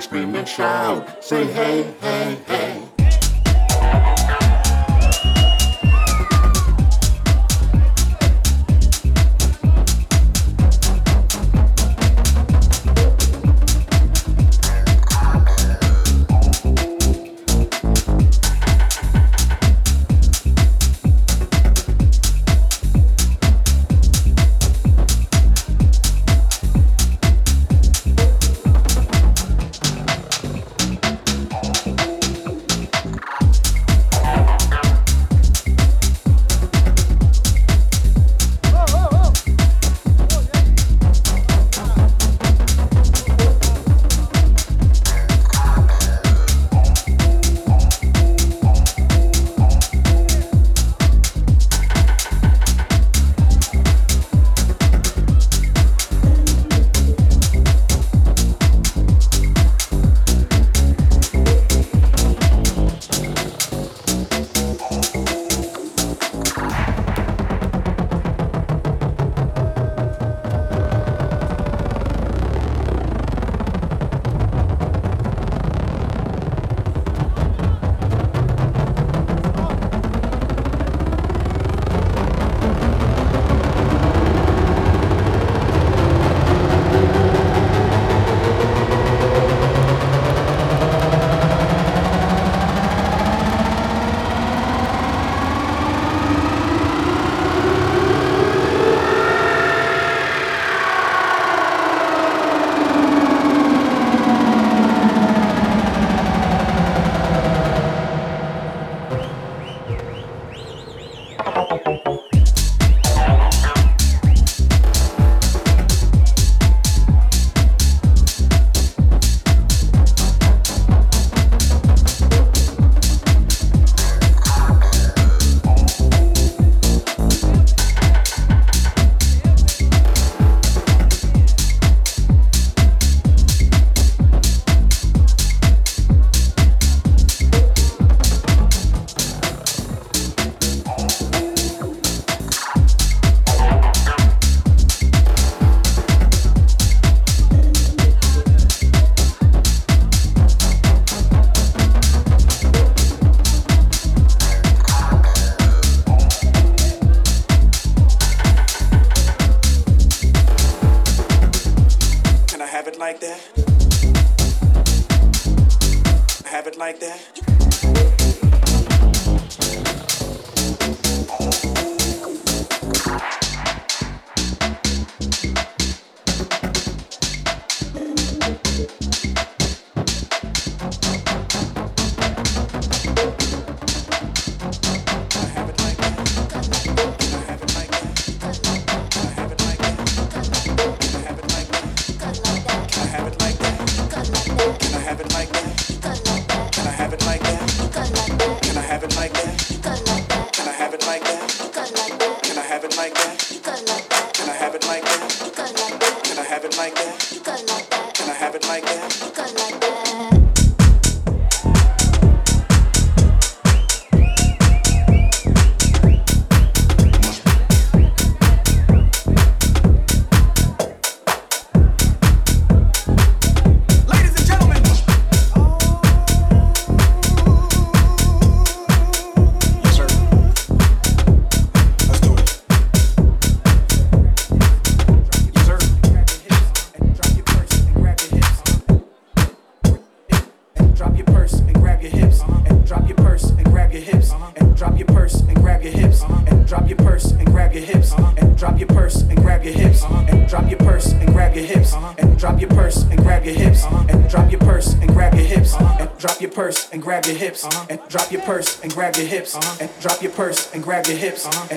scream and shout. Say hey, hey, hey. Grab your hips uh-huh. and grab your hips and drop your purse and grab your hips uh-huh. and grab your hips and drop your purse and grab your hips uh-huh. and grab your hips and drop your purse and grab your hips uh-huh. and grab your hips and drop your purse and grab your hips uh-huh. and grab your hips and drop your purse and grab your hips uh-huh.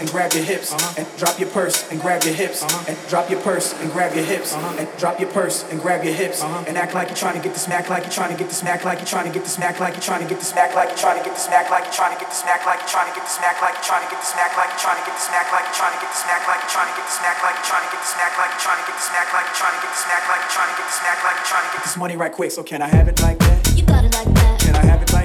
and grab your hips and drop your purse and grab your hips and drop your purse and grab your hips and drop your purse and grab your hips and act like you're trying to get the smack like you're trying to get the smack like you're trying to get the smack like you're trying to get the smack like you're trying to get the smack like you're trying to get the smack like you're trying to get the smack like you're trying to get the smack like you're trying to get the smack like you're trying to get the smack like you're trying to get the smack like you're trying to get the smack like you're trying to get the smack like you're trying to get the smack like you're trying to get the smack like you're trying to get this money right quick so can I have it like that you got it like that can I have it like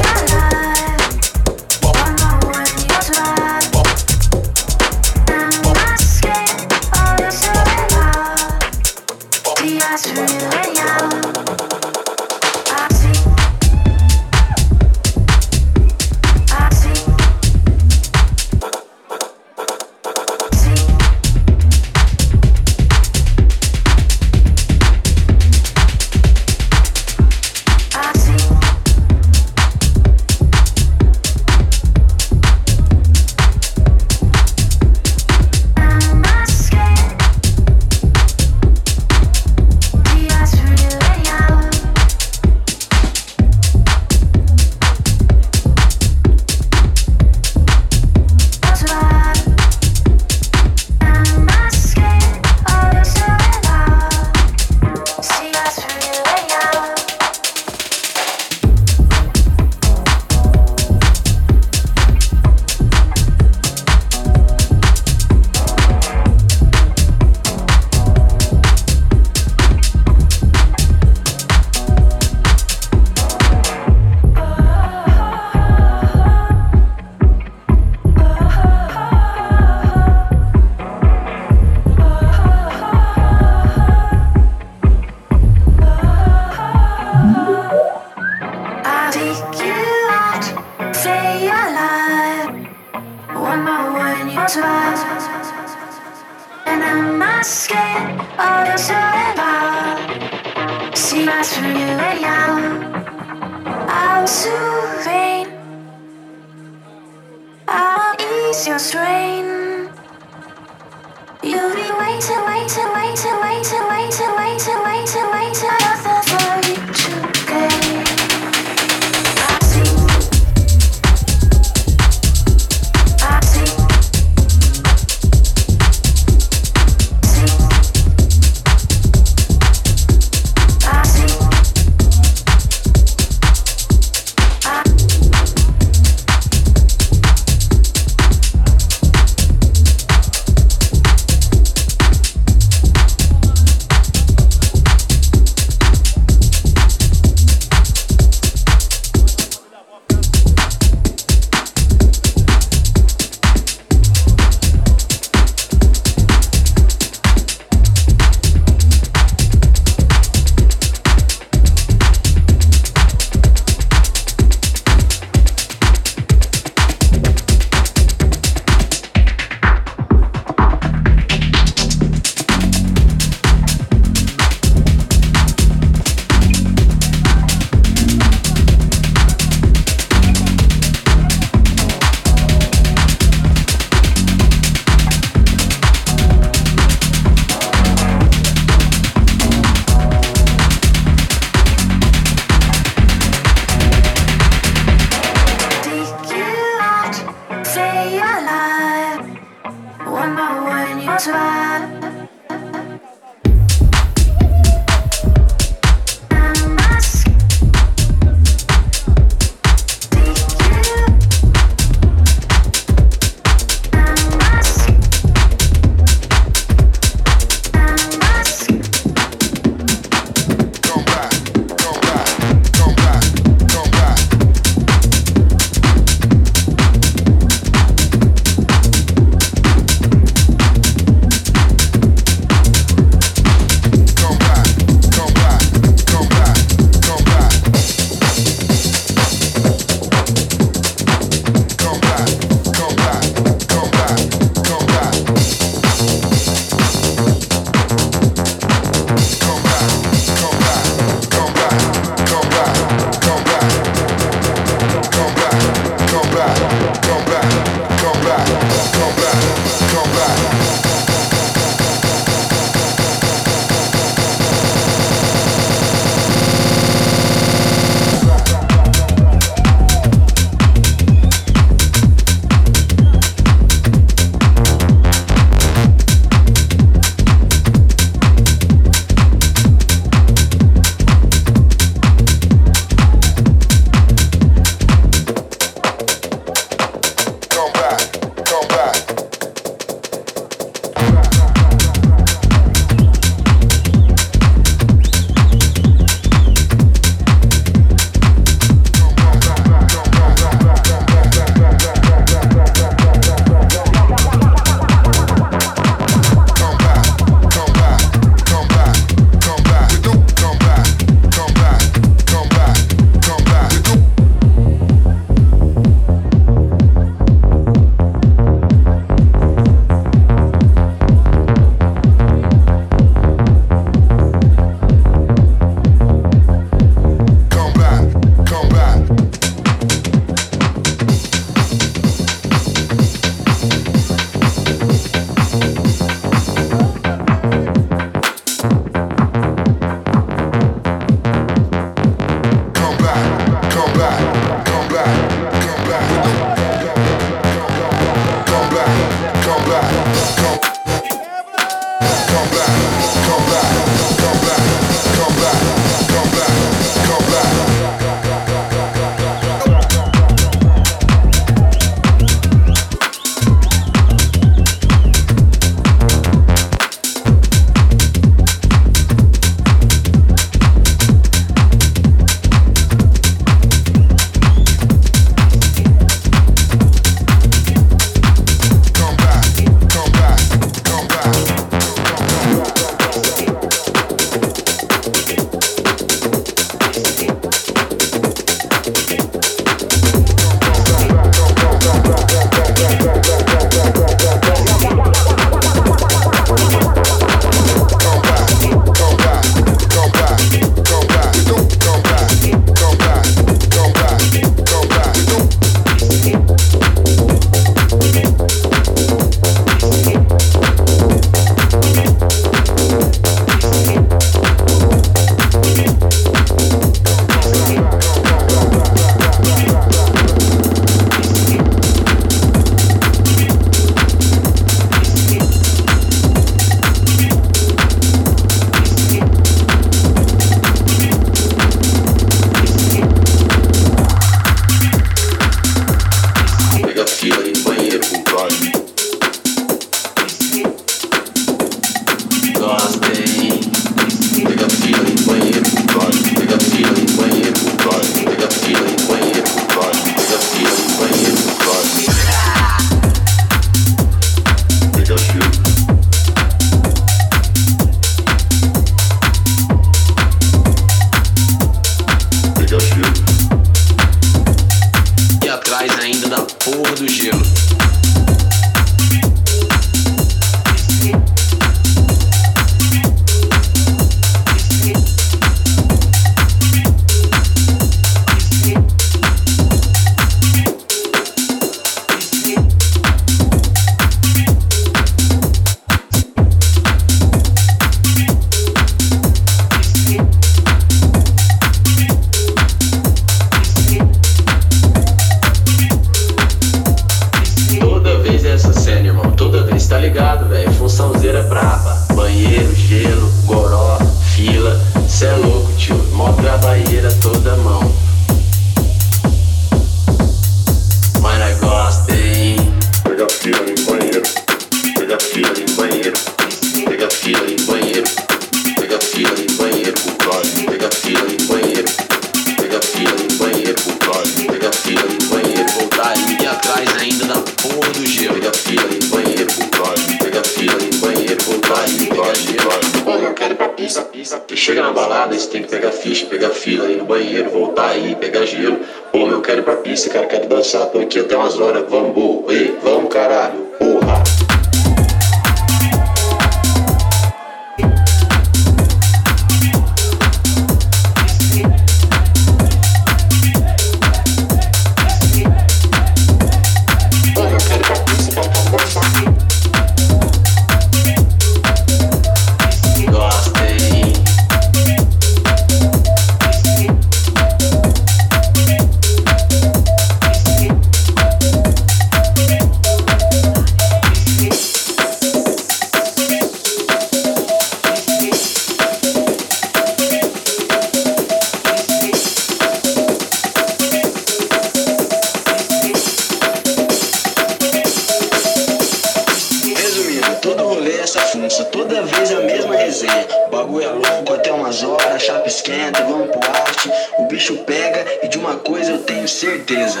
pega e de uma coisa eu tenho certeza.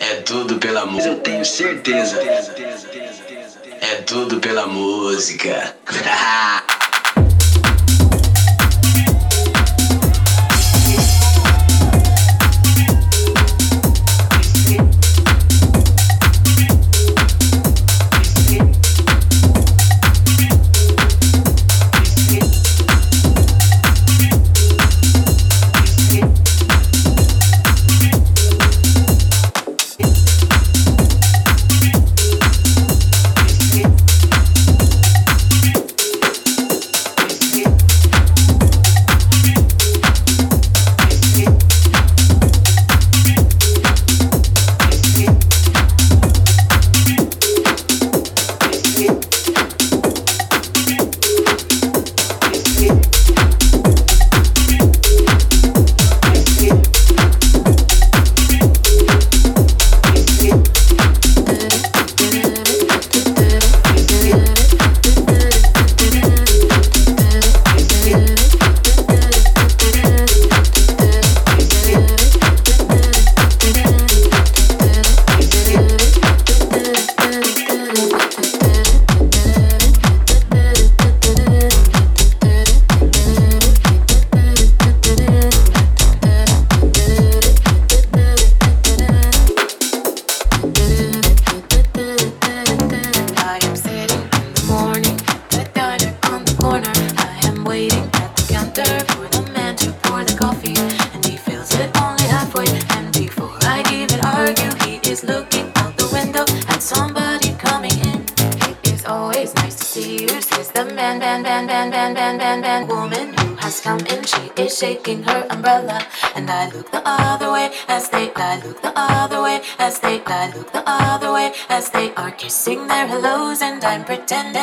É tudo pela música. Eu tenho certeza. É tudo pela música. hellos and I'm pretending.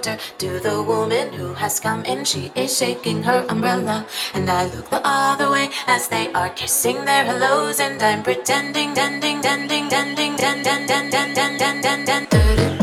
Counter to the woman who has come in. She is shaking her umbrella, and I look the other way as they are kissing their hellos, and I'm pretending, dending, dending, dending, dending, dending, dending, dending, dending.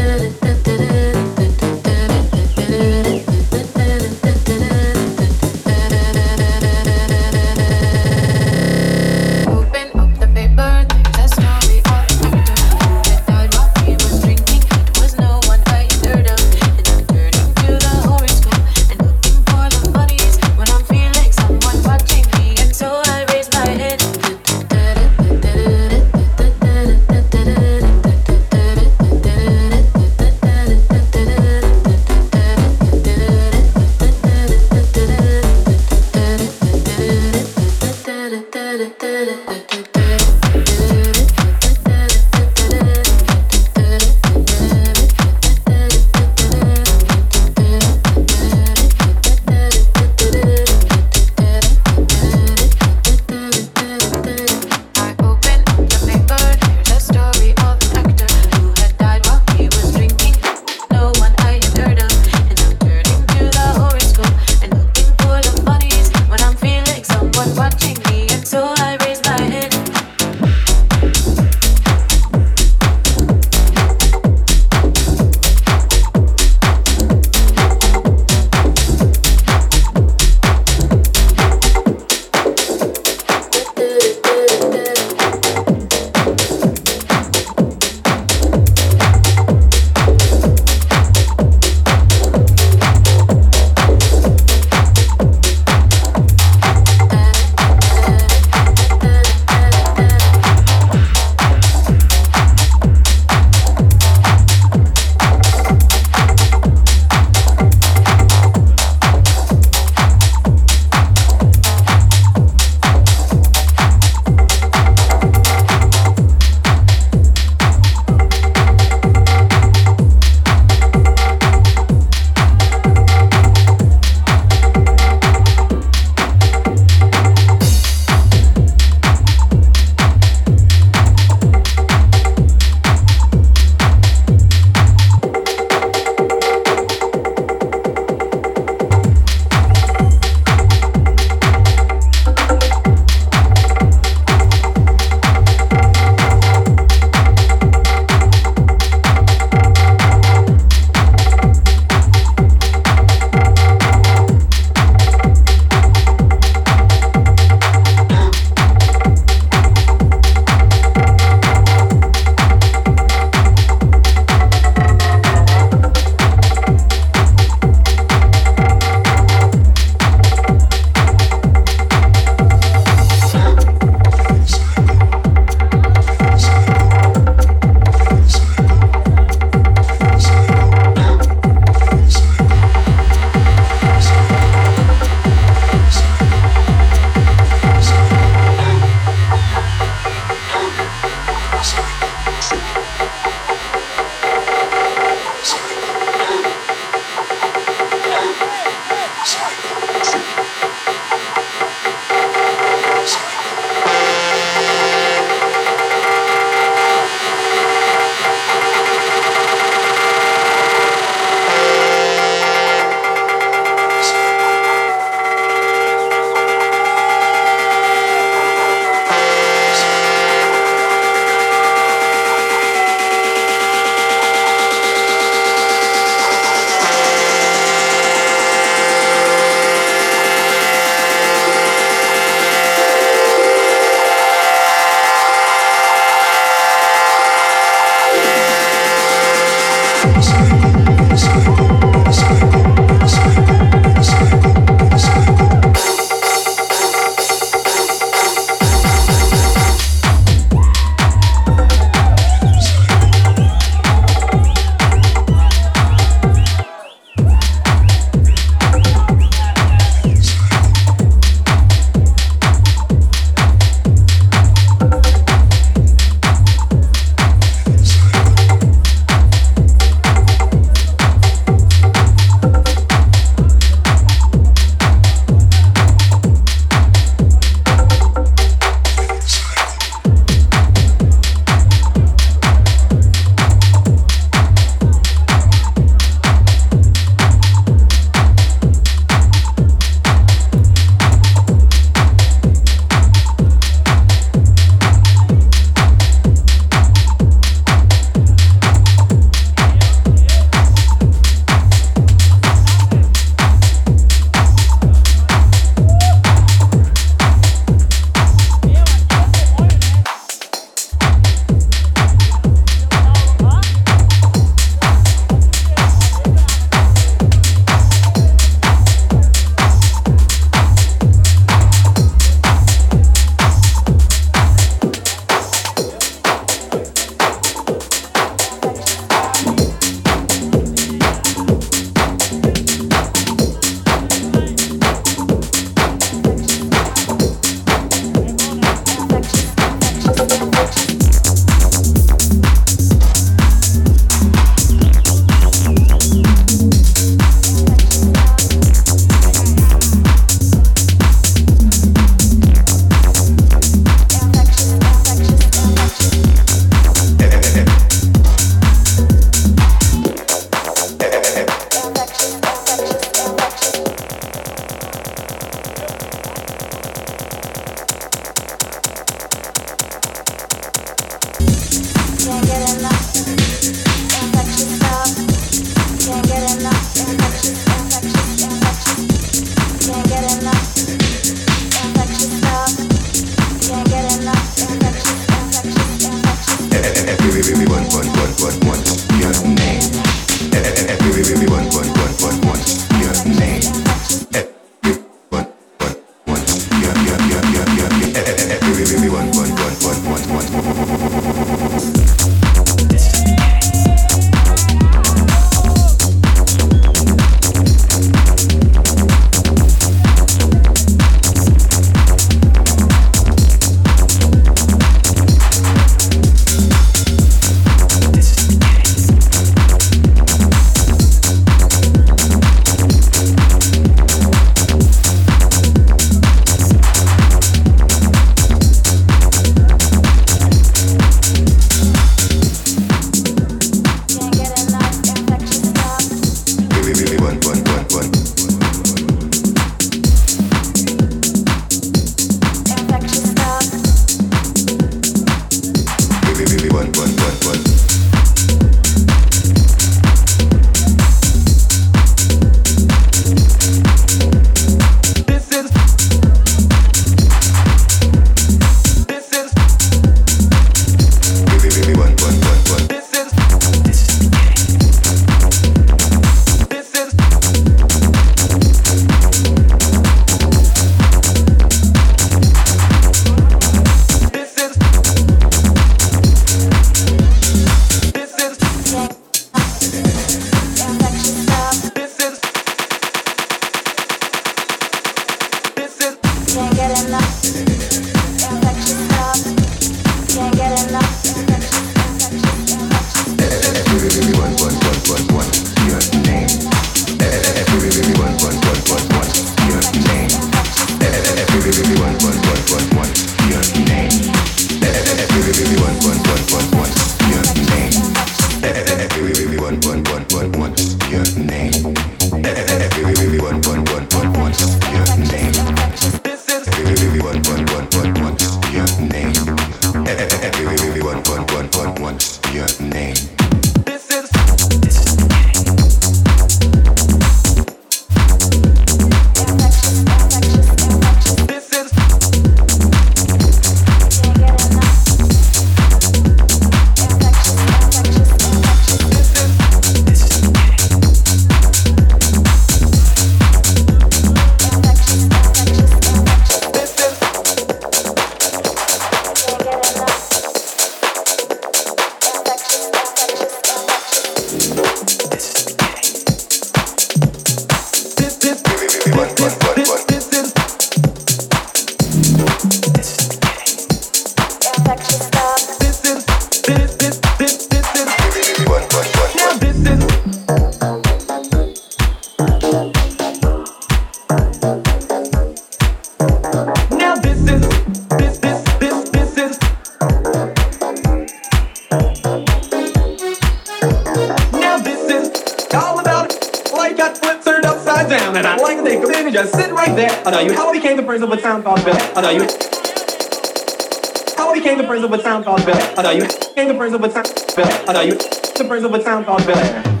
person with sound called Bill. I know you. Ain't the person with sound Bill. I know you. The friends of a town called Bill.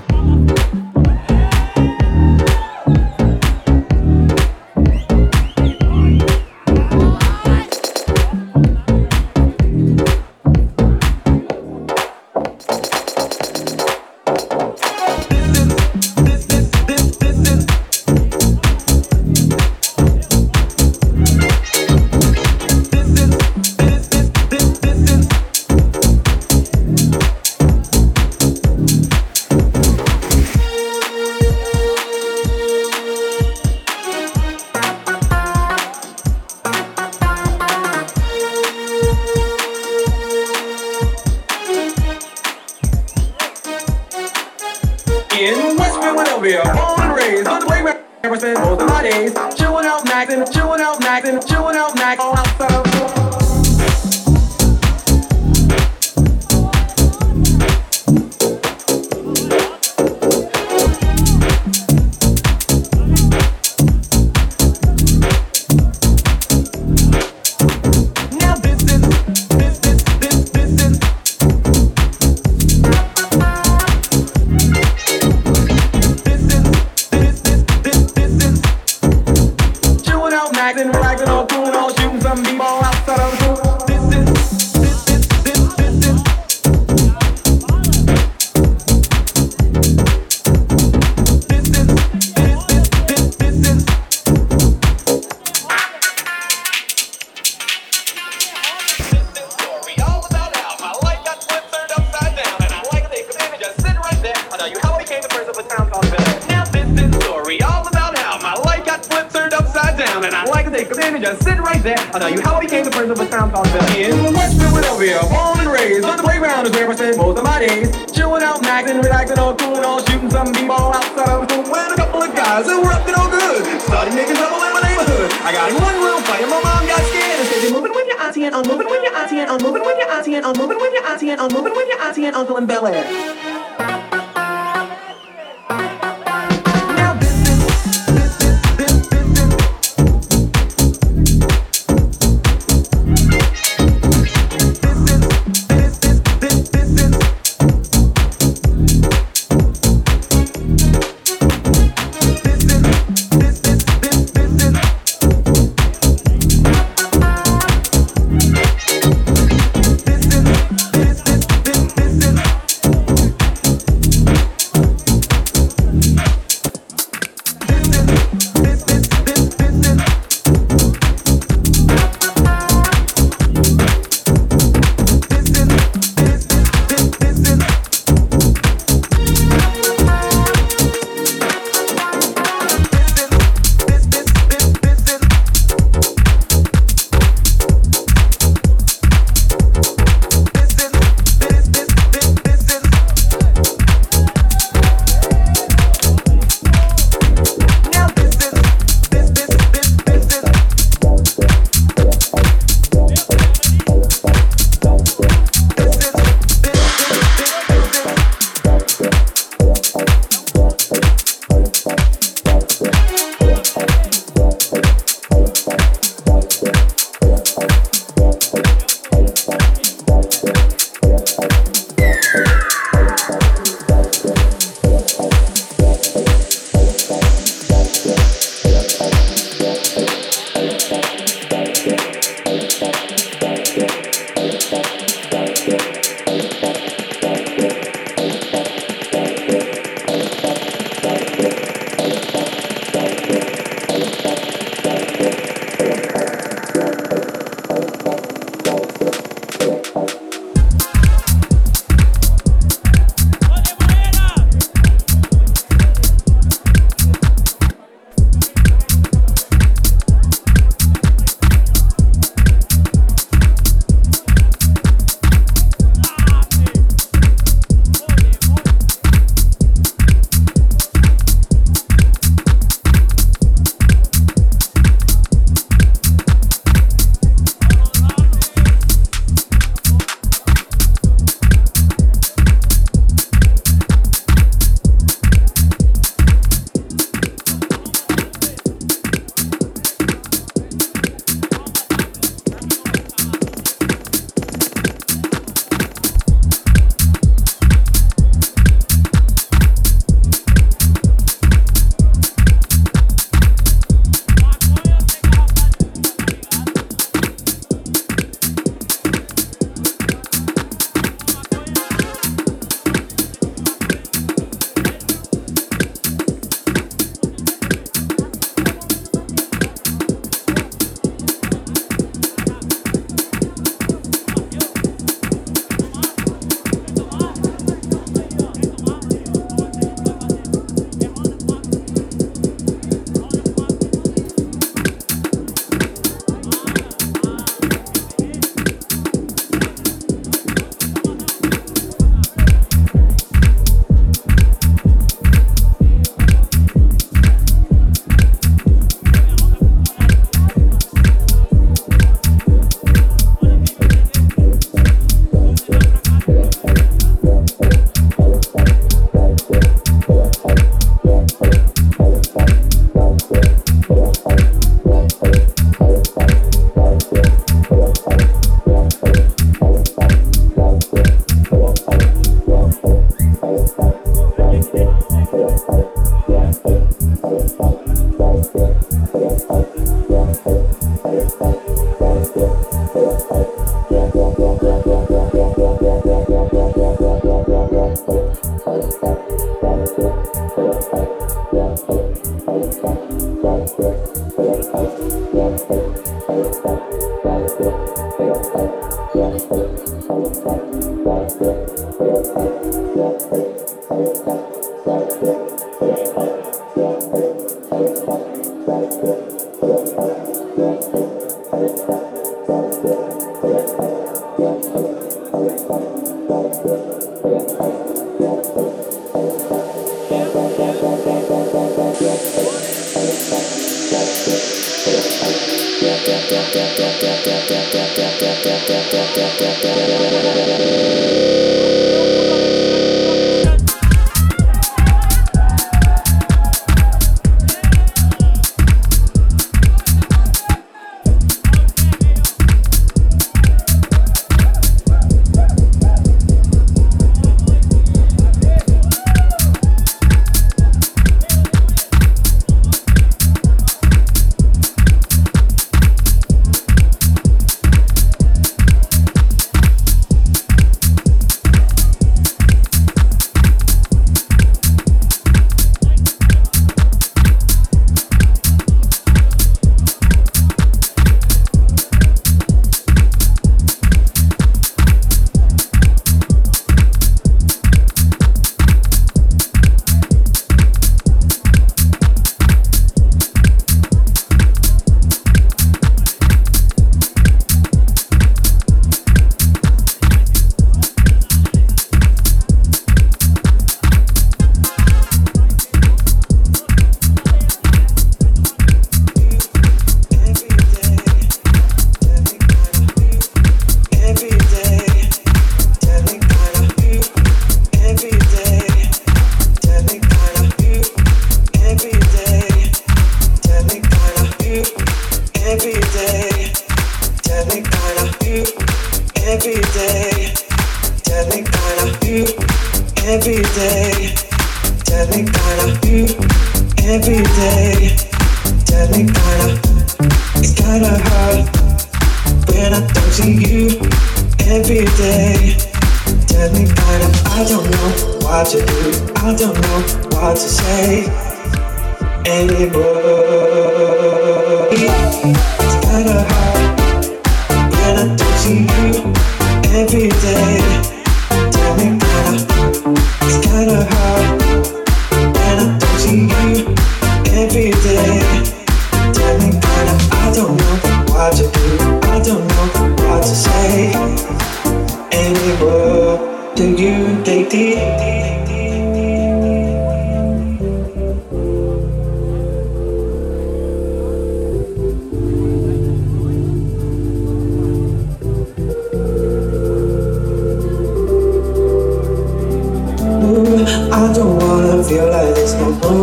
dancing all cool and all shooting some b-ball outside of the school when a couple of guys that were up to no good started making trouble in my neighborhood. I got in one room, fight my mom got scared and said, "You're moving with your auntie and I'm moving with your auntie and I'm moving with your auntie and I'm moving with your auntie and I'm moving with your auntie and uncle in Bel Air."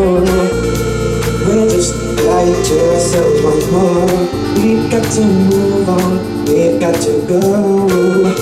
more. We're just like yourself once more. We've got to move on, we've got to go.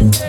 Yes.